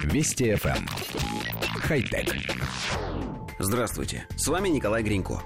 Вести FM. Эм. Хай-тек. Здравствуйте, с вами Николай Гринько.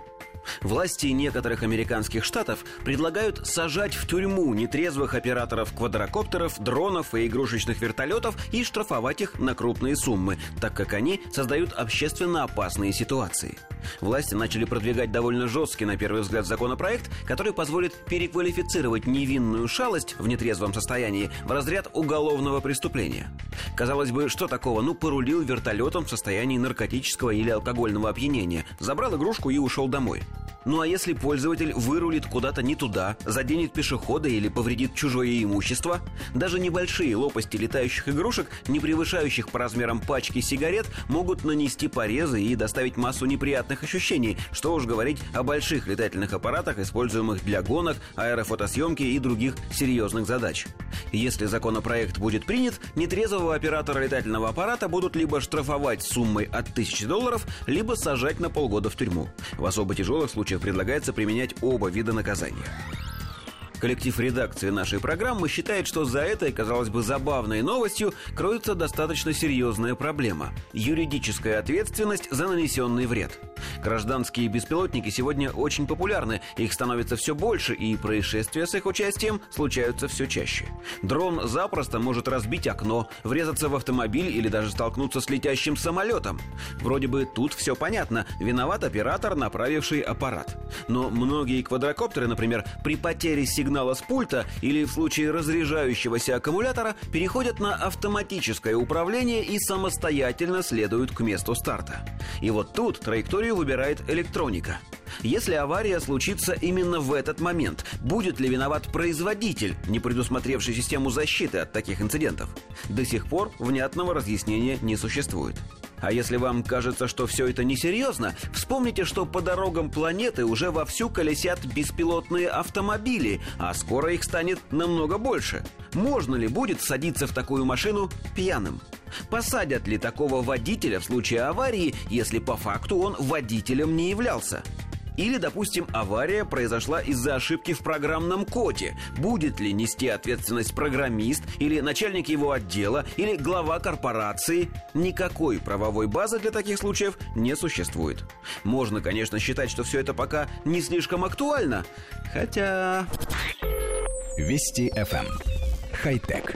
Власти некоторых американских штатов предлагают сажать в тюрьму нетрезвых операторов квадрокоптеров, дронов и игрушечных вертолетов и штрафовать их на крупные суммы, так как они создают общественно опасные ситуации. Власти начали продвигать довольно жесткий, на первый взгляд, законопроект, который позволит переквалифицировать невинную шалость в нетрезвом состоянии в разряд уголовного преступления. Казалось бы, что такого? Ну, порулил вертолетом в состоянии наркотического или алкогольного опьянения, забрал игрушку и ушел домой. Ну а если пользователь вырулит куда-то не туда, заденет пешехода или повредит чужое имущество? Даже небольшие лопасти летающих игрушек, не превышающих по размерам пачки сигарет, могут нанести порезы и доставить массу неприятных ощущений, что уж говорить о больших летательных аппаратах, используемых для гонок, аэрофотосъемки и других серьезных задач. Если законопроект будет принят, нетрезвого оператора летательного аппарата будут либо штрафовать суммой от 1000 долларов, либо сажать на полгода в тюрьму. В особо тяжелых случаях случаях предлагается применять оба вида наказания. Коллектив редакции нашей программы считает, что за этой, казалось бы, забавной новостью кроется достаточно серьезная проблема – юридическая ответственность за нанесенный вред – Гражданские беспилотники сегодня очень популярны, их становится все больше, и происшествия с их участием случаются все чаще. Дрон запросто может разбить окно, врезаться в автомобиль или даже столкнуться с летящим самолетом. Вроде бы тут все понятно, виноват оператор, направивший аппарат. Но многие квадрокоптеры, например, при потере сигнала с пульта или в случае разряжающегося аккумулятора переходят на автоматическое управление и самостоятельно следуют к месту старта. И вот тут траекторию выбирает электроника. Если авария случится именно в этот момент, будет ли виноват производитель, не предусмотревший систему защиты от таких инцидентов? До сих пор внятного разъяснения не существует. А если вам кажется, что все это несерьезно, вспомните, что по дорогам планеты уже вовсю колесят беспилотные автомобили, а скоро их станет намного больше. Можно ли будет садиться в такую машину пьяным? Посадят ли такого водителя в случае аварии, если по факту он водителем не являлся? Или, допустим, авария произошла из-за ошибки в программном коде. Будет ли нести ответственность программист или начальник его отдела или глава корпорации? Никакой правовой базы для таких случаев не существует. Можно, конечно, считать, что все это пока не слишком актуально, хотя... Вести FM. Эм. Хай-тек.